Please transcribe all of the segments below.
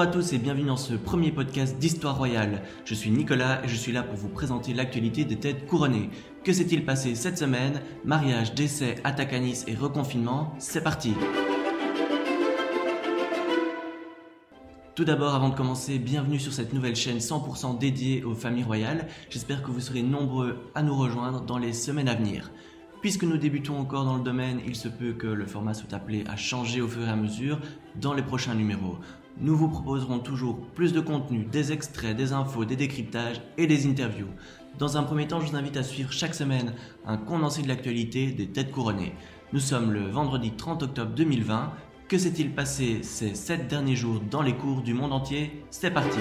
Bonjour à tous et bienvenue dans ce premier podcast d'Histoire Royale. Je suis Nicolas et je suis là pour vous présenter l'actualité des têtes couronnées. Que s'est-il passé cette semaine? Mariage, décès, attaque à Nice et reconfinement C'est parti Tout d'abord, avant de commencer, bienvenue sur cette nouvelle chaîne 100% dédiée aux familles royales. J'espère que vous serez nombreux à nous rejoindre dans les semaines à venir. Puisque nous débutons encore dans le domaine, il se peut que le format soit appelé à changer au fur et à mesure dans les prochains numéros. Nous vous proposerons toujours plus de contenu, des extraits, des infos, des décryptages et des interviews. Dans un premier temps, je vous invite à suivre chaque semaine un condensé de l'actualité des têtes couronnées. Nous sommes le vendredi 30 octobre 2020. Que s'est-il passé ces 7 derniers jours dans les cours du monde entier? C'est parti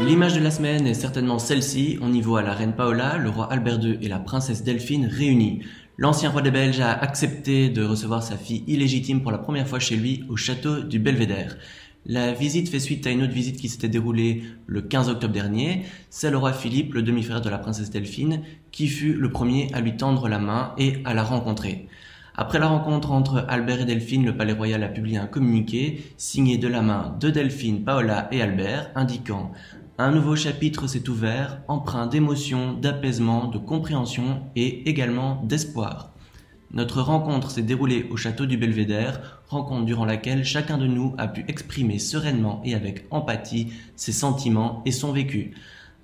L'image de la semaine est certainement celle-ci. On y voit la reine Paola, le roi Albert II et la princesse Delphine réunis. L'ancien roi des Belges a accepté de recevoir sa fille illégitime pour la première fois chez lui au château du Belvédère. La visite fait suite à une autre visite qui s'était déroulée le 15 octobre dernier. C'est le roi Philippe, le demi-frère de la princesse Delphine, qui fut le premier à lui tendre la main et à la rencontrer. Après la rencontre entre Albert et Delphine, le Palais Royal a publié un communiqué signé de la main de Delphine, Paola et Albert, indiquant un nouveau chapitre s'est ouvert, empreint d'émotion, d'apaisement, de compréhension et également d'espoir. Notre rencontre s'est déroulée au château du Belvédère, rencontre durant laquelle chacun de nous a pu exprimer sereinement et avec empathie ses sentiments et son vécu.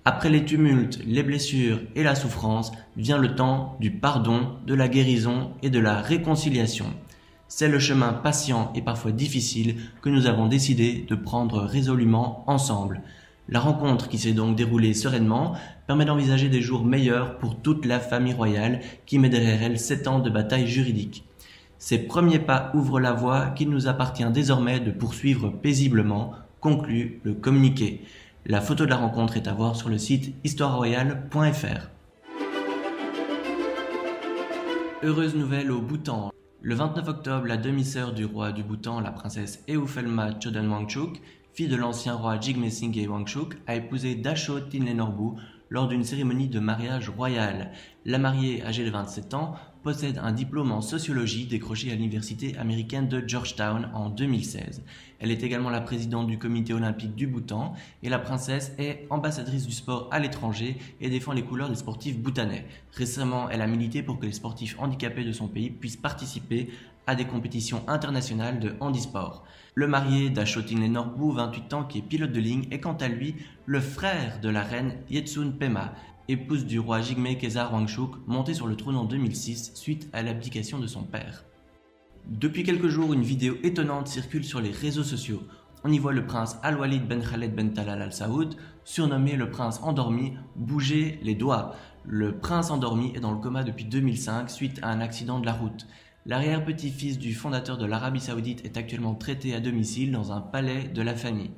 Après les tumultes, les blessures et la souffrance, vient le temps du pardon, de la guérison et de la réconciliation. C'est le chemin patient et parfois difficile que nous avons décidé de prendre résolument ensemble. La rencontre qui s'est donc déroulée sereinement permet d'envisager des jours meilleurs pour toute la famille royale qui met derrière elle sept ans de bataille juridique. Ces premiers pas ouvrent la voie qu'il nous appartient désormais de poursuivre paisiblement, conclut le communiqué. La photo de la rencontre est à voir sur le site histoireroyale.fr. Heureuse nouvelle au Bhoutan. Le 29 octobre, la demi-sœur du roi du Bhoutan, la princesse Euphelma Chodan Wangchuk, fille de l'ancien roi Jigme Singh Wangchuk, a épousé Dasho Tinlenorbu lors d'une cérémonie de mariage royal. La mariée, âgée de 27 ans, possède un diplôme en sociologie décroché à l'université américaine de Georgetown en 2016. Elle est également la présidente du comité olympique du Bhoutan et la princesse est ambassadrice du sport à l'étranger et défend les couleurs des sportifs bhoutanais. Récemment, elle a milité pour que les sportifs handicapés de son pays puissent participer à des compétitions internationales de handisport. Le marié d'Ashotin Lenorbu, 28 ans, qui est pilote de ligne, est quant à lui le frère de la reine Yetsun Pema, épouse du roi Jigme Khesar Wangchuk, monté sur le trône en 2006 suite à l'abdication de son père. Depuis quelques jours, une vidéo étonnante circule sur les réseaux sociaux. On y voit le prince Al-Walid Ben Khaled Ben Talal Al Saoud, surnommé le prince endormi, bouger les doigts. Le prince endormi est dans le coma depuis 2005 suite à un accident de la route. L'arrière-petit-fils du fondateur de l'Arabie saoudite est actuellement traité à domicile dans un palais de la famille.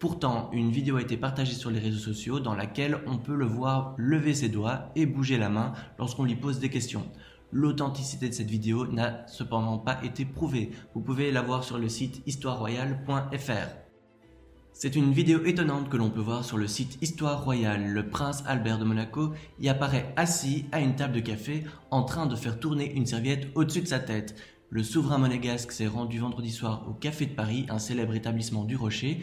Pourtant, une vidéo a été partagée sur les réseaux sociaux dans laquelle on peut le voir lever ses doigts et bouger la main lorsqu'on lui pose des questions. L'authenticité de cette vidéo n'a cependant pas été prouvée. Vous pouvez la voir sur le site histoireroyale.fr. C'est une vidéo étonnante que l'on peut voir sur le site Histoire Royale. Le prince Albert de Monaco y apparaît assis à une table de café en train de faire tourner une serviette au-dessus de sa tête. Le souverain monégasque s'est rendu vendredi soir au Café de Paris, un célèbre établissement du Rocher,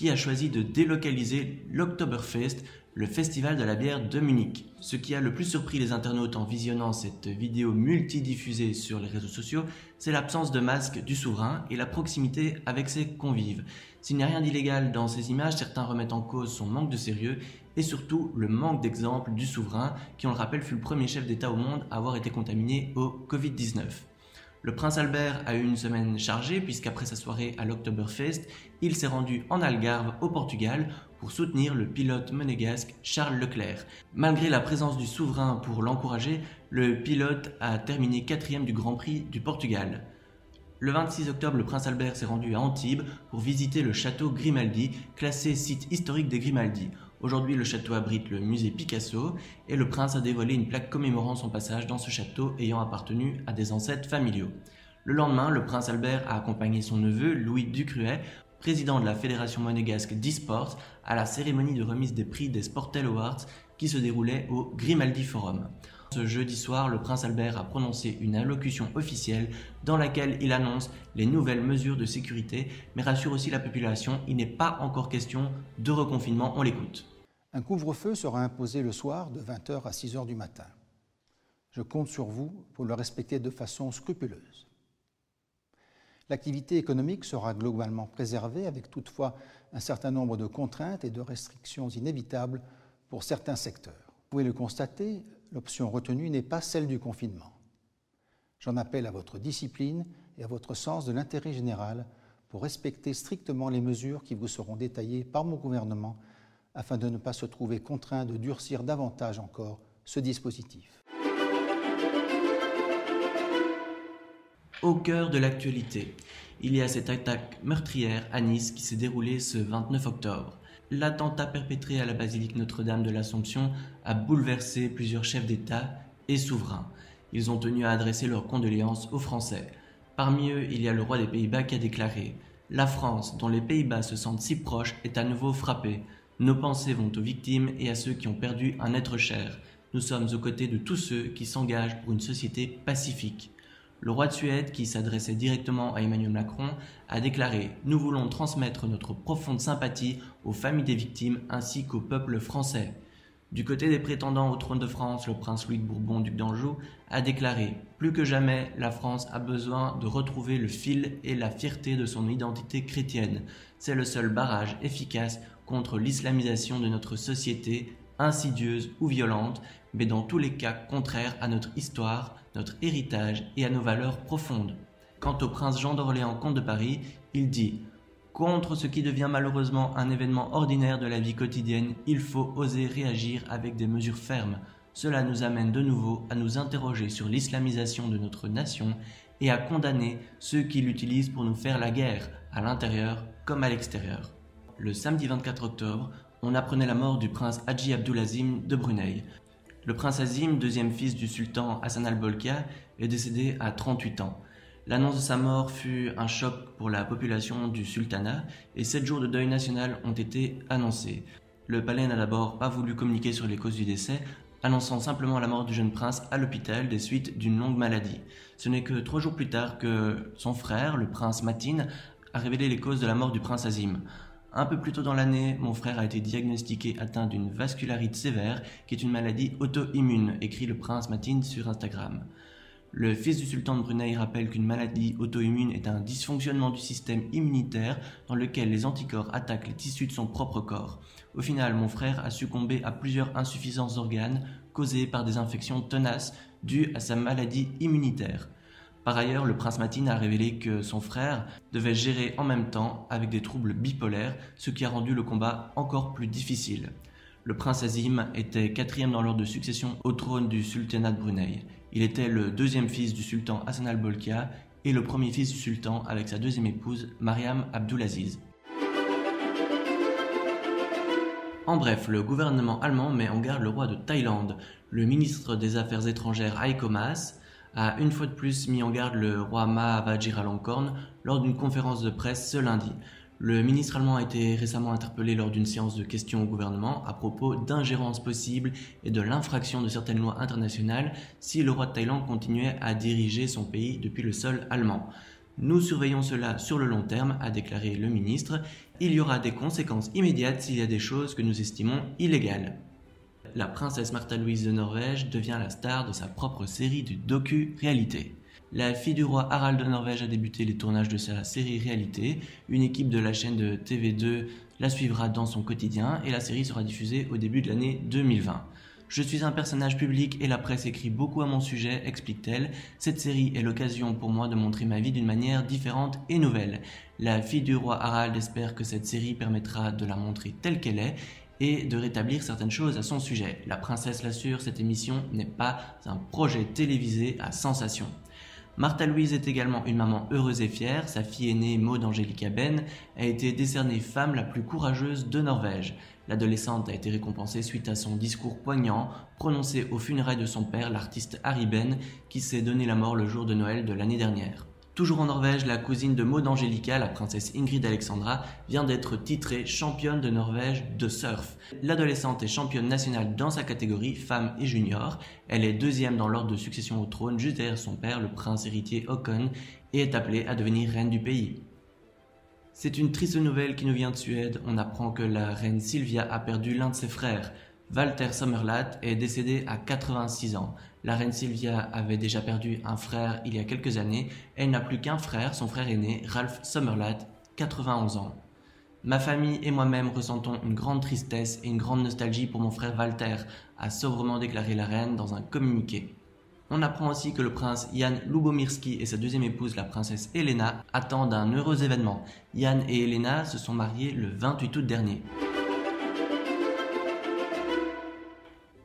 qui a choisi de délocaliser l'Oktoberfest, le festival de la bière de Munich. Ce qui a le plus surpris les internautes en visionnant cette vidéo multidiffusée sur les réseaux sociaux, c'est l'absence de masque du souverain et la proximité avec ses convives. S'il n'y a rien d'illégal dans ces images, certains remettent en cause son manque de sérieux et surtout le manque d'exemple du souverain qui, on le rappelle, fut le premier chef d'État au monde à avoir été contaminé au Covid-19. Le prince Albert a eu une semaine chargée puisqu'après sa soirée à l'Oktoberfest, il s'est rendu en Algarve au Portugal pour soutenir le pilote monégasque Charles Leclerc. Malgré la présence du souverain pour l'encourager, le pilote a terminé quatrième du Grand Prix du Portugal. Le 26 octobre, le prince Albert s'est rendu à Antibes pour visiter le château Grimaldi, classé site historique des Grimaldi. Aujourd'hui, le château abrite le musée Picasso et le prince a dévoilé une plaque commémorant son passage dans ce château ayant appartenu à des ancêtres familiaux. Le lendemain, le prince Albert a accompagné son neveu, Louis Ducruet, président de la Fédération monégasque d'e-sport, à la cérémonie de remise des prix des Sportel Awards qui se déroulait au Grimaldi Forum. Ce jeudi soir, le prince Albert a prononcé une allocution officielle dans laquelle il annonce les nouvelles mesures de sécurité, mais rassure aussi la population, il n'est pas encore question de reconfinement, on l'écoute. Un couvre-feu sera imposé le soir de 20h à 6h du matin. Je compte sur vous pour le respecter de façon scrupuleuse. L'activité économique sera globalement préservée avec toutefois un certain nombre de contraintes et de restrictions inévitables pour certains secteurs. Vous pouvez le constater, l'option retenue n'est pas celle du confinement. J'en appelle à votre discipline et à votre sens de l'intérêt général pour respecter strictement les mesures qui vous seront détaillées par mon gouvernement afin de ne pas se trouver contraint de durcir davantage encore ce dispositif. Au cœur de l'actualité, il y a cette attaque meurtrière à Nice qui s'est déroulée ce 29 octobre. L'attentat perpétré à la basilique Notre-Dame de l'Assomption a bouleversé plusieurs chefs d'État et souverains. Ils ont tenu à adresser leurs condoléances aux Français. Parmi eux, il y a le roi des Pays-Bas qui a déclaré La France, dont les Pays-Bas se sentent si proches, est à nouveau frappée. Nos pensées vont aux victimes et à ceux qui ont perdu un être cher. Nous sommes aux côtés de tous ceux qui s'engagent pour une société pacifique. Le roi de Suède, qui s'adressait directement à Emmanuel Macron, a déclaré Nous voulons transmettre notre profonde sympathie aux familles des victimes ainsi qu'au peuple français. Du côté des prétendants au trône de France, le prince Louis de Bourbon, duc d'Anjou, a déclaré Plus que jamais, la France a besoin de retrouver le fil et la fierté de son identité chrétienne. C'est le seul barrage efficace contre l'islamisation de notre société, insidieuse ou violente, mais dans tous les cas contraire à notre histoire, notre héritage et à nos valeurs profondes. Quant au prince Jean d'Orléans, comte de Paris, il dit Contre ce qui devient malheureusement un événement ordinaire de la vie quotidienne, il faut oser réagir avec des mesures fermes. Cela nous amène de nouveau à nous interroger sur l'islamisation de notre nation et à condamner ceux qui l'utilisent pour nous faire la guerre, à l'intérieur comme à l'extérieur. Le samedi 24 octobre, on apprenait la mort du prince Hadji Abdulazim de Brunei. Le prince Azim, deuxième fils du sultan Hassan al-Bolkiah, est décédé à 38 ans. L'annonce de sa mort fut un choc pour la population du sultanat et sept jours de deuil national ont été annoncés. Le palais n'a d'abord pas voulu communiquer sur les causes du décès, annonçant simplement la mort du jeune prince à l'hôpital des suites d'une longue maladie. Ce n'est que trois jours plus tard que son frère, le prince Matin, a révélé les causes de la mort du prince Azim. Un peu plus tôt dans l'année, mon frère a été diagnostiqué atteint d'une vascularite sévère, qui est une maladie auto-immune, écrit le prince Matin sur Instagram. Le fils du sultan de Brunei rappelle qu'une maladie auto-immune est un dysfonctionnement du système immunitaire dans lequel les anticorps attaquent les tissus de son propre corps. Au final, mon frère a succombé à plusieurs insuffisances d'organes causées par des infections tenaces dues à sa maladie immunitaire. Par ailleurs, le prince Matin a révélé que son frère devait gérer en même temps avec des troubles bipolaires, ce qui a rendu le combat encore plus difficile. Le prince Azim était quatrième dans l'ordre de succession au trône du sultanat de Brunei. Il était le deuxième fils du sultan Hassan al-Bolkiah et le premier fils du sultan avec sa deuxième épouse, Mariam Abdulaziz. En bref, le gouvernement allemand met en garde le roi de Thaïlande. Le ministre des Affaires étrangères Heiko a une fois de plus mis en garde le roi Maha Vajiralongkorn lors d'une conférence de presse ce lundi. Le ministre allemand a été récemment interpellé lors d'une séance de questions au gouvernement à propos d'ingérence possible et de l'infraction de certaines lois internationales si le roi de Thaïlande continuait à diriger son pays depuis le sol allemand. Nous surveillons cela sur le long terme, a déclaré le ministre. Il y aura des conséquences immédiates s'il y a des choses que nous estimons illégales la princesse Martha Louise de Norvège devient la star de sa propre série de docu-réalité. La fille du roi Harald de Norvège a débuté les tournages de sa série réalité. Une équipe de la chaîne de TV2 la suivra dans son quotidien et la série sera diffusée au début de l'année 2020. Je suis un personnage public et la presse écrit beaucoup à mon sujet, explique-t-elle. Cette série est l'occasion pour moi de montrer ma vie d'une manière différente et nouvelle. La fille du roi Harald espère que cette série permettra de la montrer telle qu'elle est et de rétablir certaines choses à son sujet. La princesse l'assure, cette émission n'est pas un projet télévisé à sensation. Martha Louise est également une maman heureuse et fière. Sa fille aînée, Maud Angelica Ben, a été décernée femme la plus courageuse de Norvège. L'adolescente a été récompensée suite à son discours poignant prononcé aux funérailles de son père, l'artiste Harry Ben, qui s'est donné la mort le jour de Noël de l'année dernière. Toujours en Norvège, la cousine de Maud Angelica, la princesse Ingrid Alexandra, vient d'être titrée championne de Norvège de surf. L'adolescente est championne nationale dans sa catégorie femme et junior. Elle est deuxième dans l'ordre de succession au trône, juste derrière son père, le prince héritier Håkon, et est appelée à devenir reine du pays. C'est une triste nouvelle qui nous vient de Suède. On apprend que la reine Sylvia a perdu l'un de ses frères. Walter Sommerlath est décédé à 86 ans. La reine Sylvia avait déjà perdu un frère il y a quelques années. Elle n'a plus qu'un frère, son frère aîné, Ralph Sommerlath, 91 ans. Ma famille et moi-même ressentons une grande tristesse et une grande nostalgie pour mon frère Walter, a sobrement déclaré la reine dans un communiqué. On apprend aussi que le prince Jan Lubomirski et sa deuxième épouse, la princesse Elena, attendent un heureux événement. Jan et Elena se sont mariés le 28 août dernier.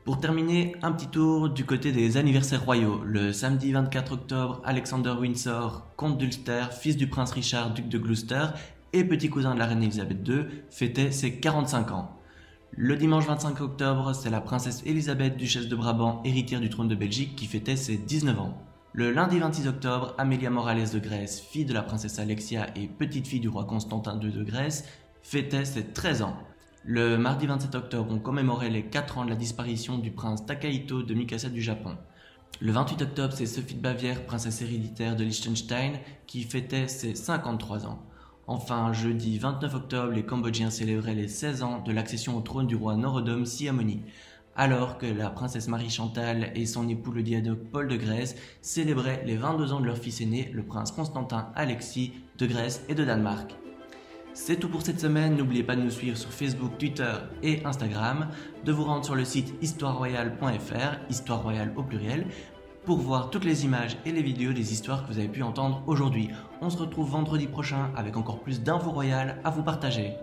Pour terminer, un petit tour du côté des anniversaires royaux. Le samedi 24 octobre, Alexander Windsor, comte d'Ulster, fils du prince Richard, duc de Gloucester, et petit cousin de la reine Elisabeth II, fêtait ses 45 ans. Le dimanche 25 octobre, c'est la princesse Elisabeth, duchesse de Brabant, héritière du trône de Belgique, qui fêtait ses 19 ans. Le lundi 26 octobre, Amelia Morales de Grèce, fille de la princesse Alexia et petite-fille du roi Constantin II de Grèce, fêtait ses 13 ans. Le mardi 27 octobre, on commémorait les 4 ans de la disparition du prince Takahito de Mikasa du Japon. Le 28 octobre, c'est Sophie de Bavière, princesse héréditaire de Liechtenstein, qui fêtait ses 53 ans. Enfin, jeudi 29 octobre, les Cambodgiens célébraient les 16 ans de l'accession au trône du roi Norodom Sihamoni, alors que la princesse Marie Chantal et son époux le diadoque Paul de Grèce célébraient les 22 ans de leur fils aîné, le prince Constantin Alexis de Grèce et de Danemark. C'est tout pour cette semaine, n'oubliez pas de nous suivre sur Facebook, Twitter et Instagram, de vous rendre sur le site histoireroyale.fr, histoire royale au pluriel, pour voir toutes les images et les vidéos des histoires que vous avez pu entendre aujourd'hui. On se retrouve vendredi prochain avec encore plus d'infos royales à vous partager.